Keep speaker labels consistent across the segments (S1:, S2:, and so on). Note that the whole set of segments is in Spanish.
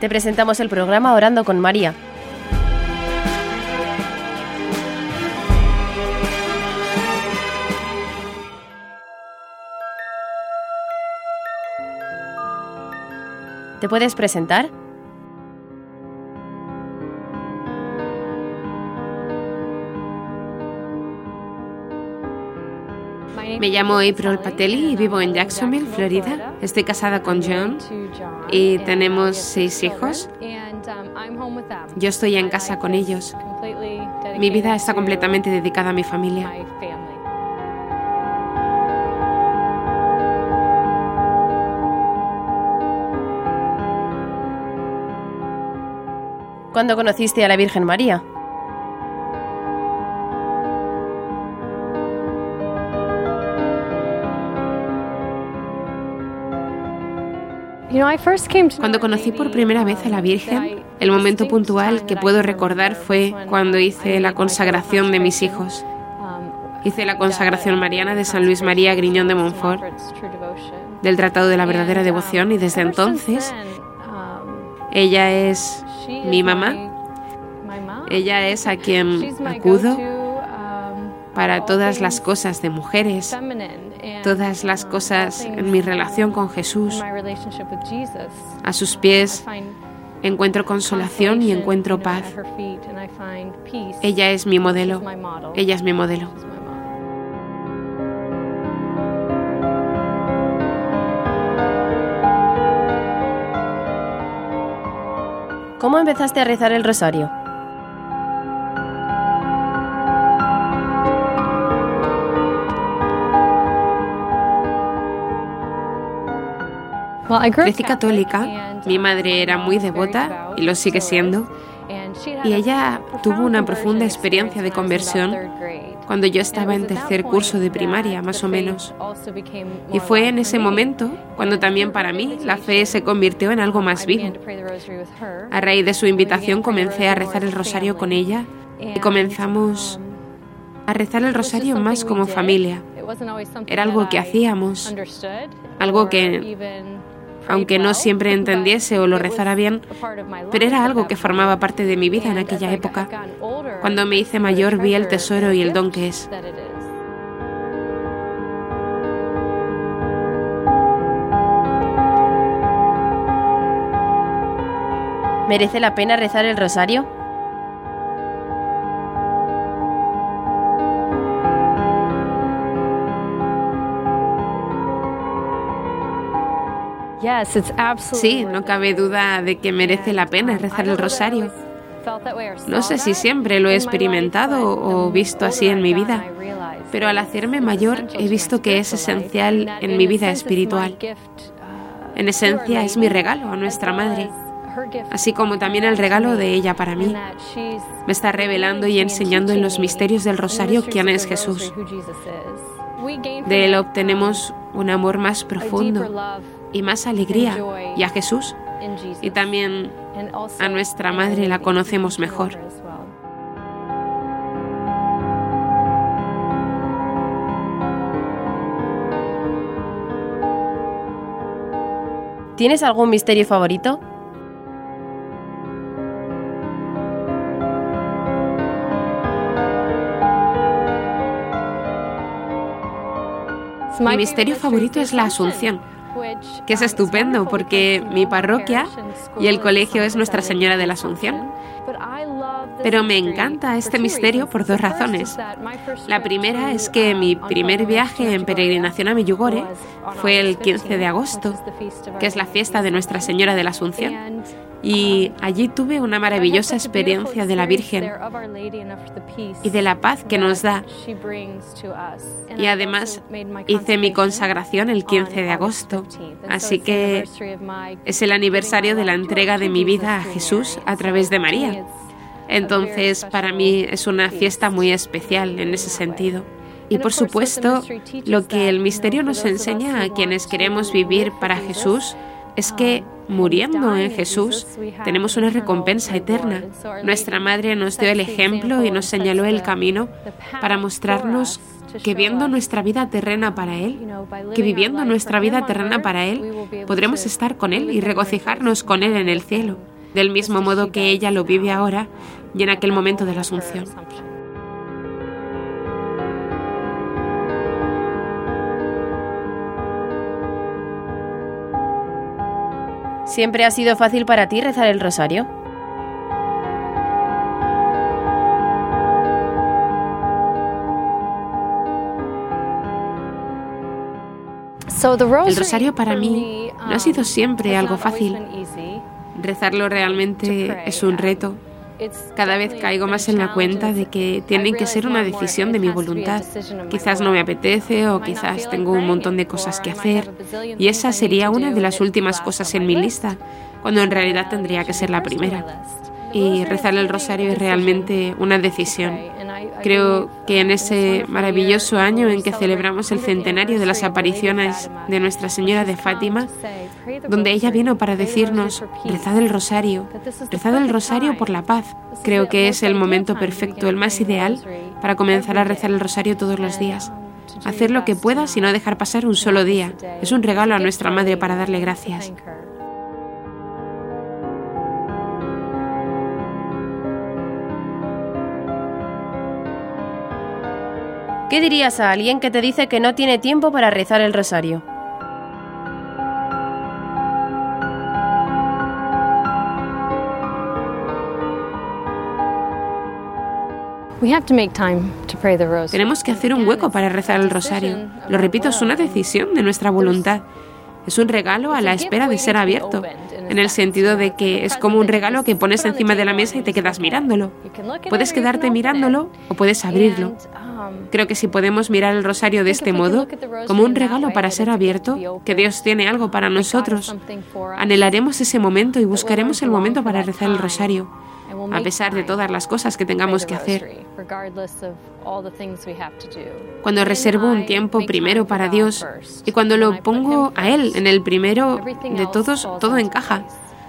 S1: Te presentamos el programa Orando con María. ¿Te puedes presentar?
S2: Me llamo April Patelli y vivo en Jacksonville, Florida. Estoy casada con John y tenemos seis hijos. Yo estoy en casa con ellos. Mi vida está completamente dedicada a mi familia.
S1: ¿Cuándo conociste a la Virgen María?
S2: Cuando conocí por primera vez a la Virgen, el momento puntual que puedo recordar fue cuando hice la consagración de mis hijos. Hice la consagración mariana de San Luis María Griñón de Montfort, del Tratado de la Verdadera Devoción, y desde entonces ella es mi mamá. Ella es a quien acudo para todas las cosas de mujeres, todas las cosas en mi relación con Jesús. A sus pies encuentro consolación y encuentro paz. Ella es mi modelo. Ella es mi modelo.
S1: ¿Cómo empezaste a rezar el rosario?
S2: Crecí católica, mi madre era muy devota y lo sigue siendo, y ella tuvo una profunda experiencia de conversión cuando yo estaba en tercer curso de primaria, más o menos. Y fue en ese momento cuando también para mí la fe se convirtió en algo más vivo. A raíz de su invitación comencé a rezar el rosario con ella y comenzamos a rezar el rosario más como familia. Era algo que hacíamos, algo que aunque no siempre entendiese o lo rezara bien, pero era algo que formaba parte de mi vida en aquella época. Cuando me hice mayor vi el tesoro y el don que es.
S1: ¿Merece la pena rezar el rosario?
S2: Sí, no cabe duda de que merece la pena rezar el rosario. No sé si siempre lo he experimentado o visto así en mi vida, pero al hacerme mayor he visto que es esencial en mi vida espiritual. En esencia es mi regalo a nuestra Madre, así como también el regalo de ella para mí. Me está revelando y enseñando en los misterios del rosario quién es Jesús. De él obtenemos un amor más profundo y más alegría y a Jesús y también a nuestra Madre la conocemos mejor.
S1: ¿Tienes algún misterio favorito?
S2: Mi misterio favorito es la Asunción que es estupendo porque mi parroquia y el colegio es Nuestra Señora de la Asunción. Pero me encanta este misterio por dos razones. La primera es que mi primer viaje en peregrinación a Miyugore fue el 15 de agosto, que es la fiesta de Nuestra Señora de la Asunción y allí tuve una maravillosa experiencia de la Virgen y de la paz que nos da. Y además hice mi consagración el 15 de agosto, así que es el aniversario de la entrega de mi vida a Jesús a través de María. Entonces, para mí es una fiesta muy especial en ese sentido. Y por supuesto, lo que el misterio nos enseña a quienes queremos vivir para Jesús es que muriendo en Jesús tenemos una recompensa eterna. Nuestra Madre nos dio el ejemplo y nos señaló el camino para mostrarnos que viendo nuestra vida terrena para Él, que viviendo nuestra vida terrena para Él, podremos estar con Él y regocijarnos con Él en el cielo, del mismo modo que ella lo vive ahora y en aquel momento de la Asunción.
S1: ¿Siempre ha sido fácil para ti rezar el rosario?
S2: El rosario para mí no ha sido siempre algo fácil. Rezarlo realmente es un reto. Cada vez caigo más en la cuenta de que tiene que ser una decisión de mi voluntad. Quizás no me apetece o quizás tengo un montón de cosas que hacer y esa sería una de las últimas cosas en mi lista, cuando en realidad tendría que ser la primera y rezar el rosario es realmente una decisión. Creo que en ese maravilloso año en que celebramos el centenario de las apariciones de Nuestra Señora de Fátima, donde ella vino para decirnos, rezad el rosario, rezad el rosario por la paz, creo que es el momento perfecto, el más ideal para comenzar a rezar el rosario todos los días. Hacer lo que puedas y no dejar pasar un solo día. Es un regalo a nuestra Madre para darle gracias.
S1: ¿Qué dirías a alguien que te dice que no tiene tiempo para rezar el rosario?
S2: Tenemos que hacer un hueco para rezar el rosario. Lo repito, es una decisión de nuestra voluntad. Es un regalo a la espera de ser abierto, en el sentido de que es como un regalo que pones encima de la mesa y te quedas mirándolo. Puedes quedarte mirándolo o puedes abrirlo. Creo que si podemos mirar el rosario de este modo, como un regalo para ser abierto, que Dios tiene algo para nosotros, anhelaremos ese momento y buscaremos el momento para rezar el rosario, a pesar de todas las cosas que tengamos que hacer. Cuando reservo un tiempo primero para Dios y cuando lo pongo a Él en el primero de todos, todo encaja.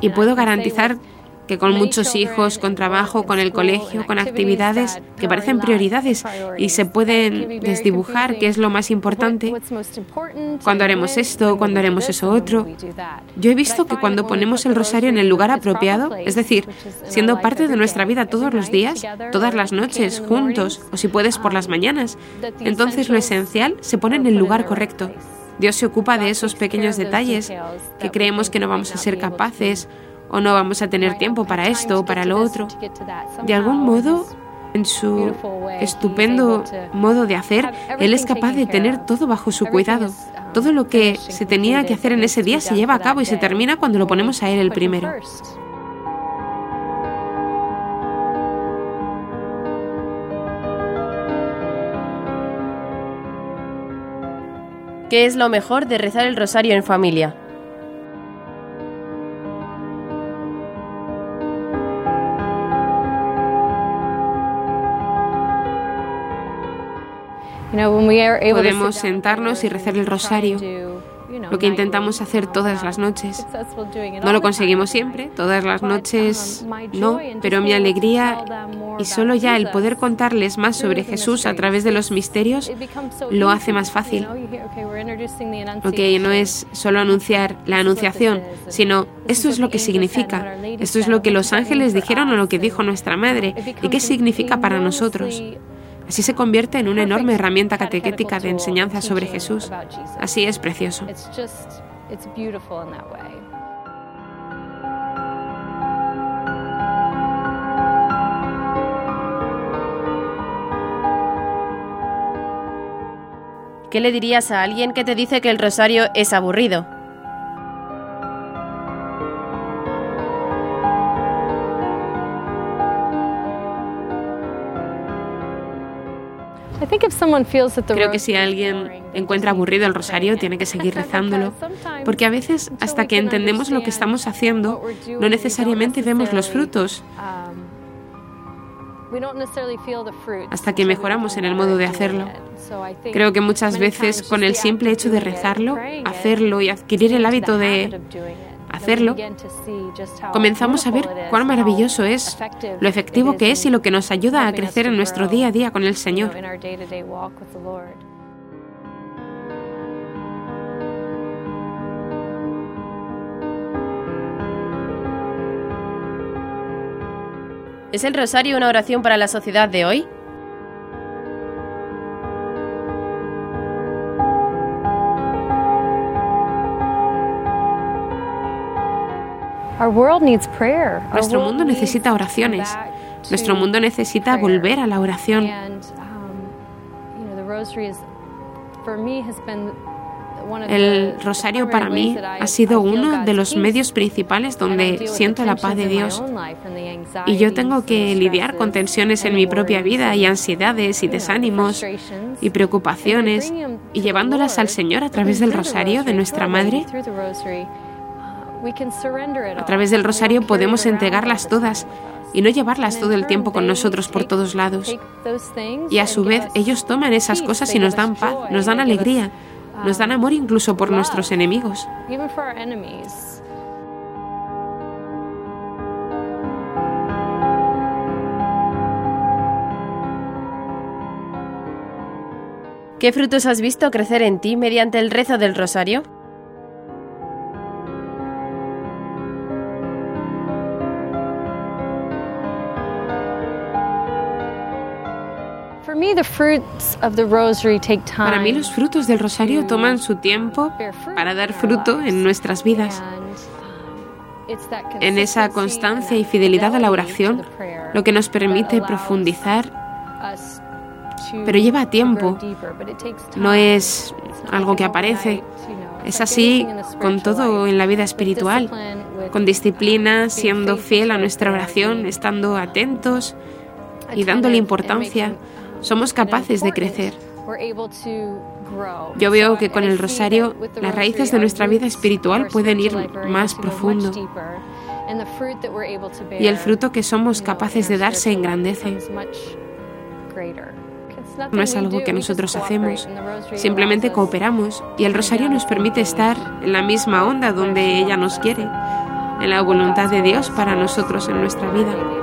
S2: Y puedo garantizar que con muchos hijos, con trabajo, con el colegio, con actividades que parecen prioridades y se pueden desdibujar qué es lo más importante, cuando haremos esto, cuando haremos eso otro. Yo he visto que cuando ponemos el rosario en el lugar apropiado, es decir, siendo parte de nuestra vida todos los días, todas las noches, juntos, o si puedes por las mañanas, entonces lo esencial se pone en el lugar correcto. Dios se ocupa de esos pequeños detalles que creemos que no vamos a ser capaces o no vamos a tener tiempo para esto o para lo otro. De algún modo, en su estupendo modo de hacer, Él es capaz de tener todo bajo su cuidado. Todo lo que se tenía que hacer en ese día se lleva a cabo y se termina cuando lo ponemos a Él el primero.
S1: ¿Qué es lo mejor de rezar el rosario en familia?
S2: Podemos sentarnos y rezar el rosario, lo que intentamos hacer todas las noches. No lo conseguimos siempre, todas las noches no, pero mi alegría y solo ya el poder contarles más sobre Jesús a través de los misterios lo hace más fácil. Ok, no es solo anunciar la anunciación, sino esto es lo que significa, esto es lo que los ángeles dijeron o lo que dijo nuestra madre y qué significa para nosotros. Así se convierte en una enorme herramienta catequética de enseñanza sobre Jesús. Así es precioso.
S1: ¿Qué le dirías a alguien que te dice que el rosario es aburrido?
S2: Creo que si alguien encuentra aburrido el rosario, tiene que seguir rezándolo, porque a veces hasta que entendemos lo que estamos haciendo, no necesariamente vemos los frutos. Hasta que mejoramos en el modo de hacerlo. Creo que muchas veces con el simple hecho de rezarlo, hacerlo y adquirir el hábito de hacerlo, comenzamos a ver cuán maravilloso es, lo efectivo que es y lo que nos ayuda a crecer en nuestro día a día con el Señor.
S1: ¿Es el rosario una oración para la sociedad de hoy?
S2: Nuestro mundo necesita oraciones. Nuestro mundo necesita volver a la oración. El rosario para mí ha sido uno de los medios principales donde siento la paz de Dios. Y yo tengo que lidiar con tensiones en mi propia vida y ansiedades y desánimos y preocupaciones y llevándolas al Señor a través del rosario de nuestra Madre. A través del rosario podemos entregarlas todas y no llevarlas todo el tiempo con nosotros por todos lados. Y a su vez ellos toman esas cosas y nos dan paz, nos dan alegría, nos dan amor incluso por nuestros enemigos.
S1: ¿Qué frutos has visto crecer en ti mediante el rezo del rosario?
S2: Para mí los frutos del rosario toman su tiempo para dar fruto en nuestras vidas. En esa constancia y fidelidad a la oración, lo que nos permite profundizar, pero lleva tiempo. No es algo que aparece. Es así con todo en la vida espiritual, con disciplina, siendo fiel a nuestra oración, estando atentos y dándole importancia somos capaces de crecer. Yo veo que con el rosario las raíces de nuestra vida espiritual pueden ir más profundo y el fruto que somos capaces de dar se engrandece. No es algo que nosotros hacemos, simplemente cooperamos y el rosario nos permite estar en la misma onda donde ella nos quiere, en la voluntad de Dios para nosotros en nuestra vida.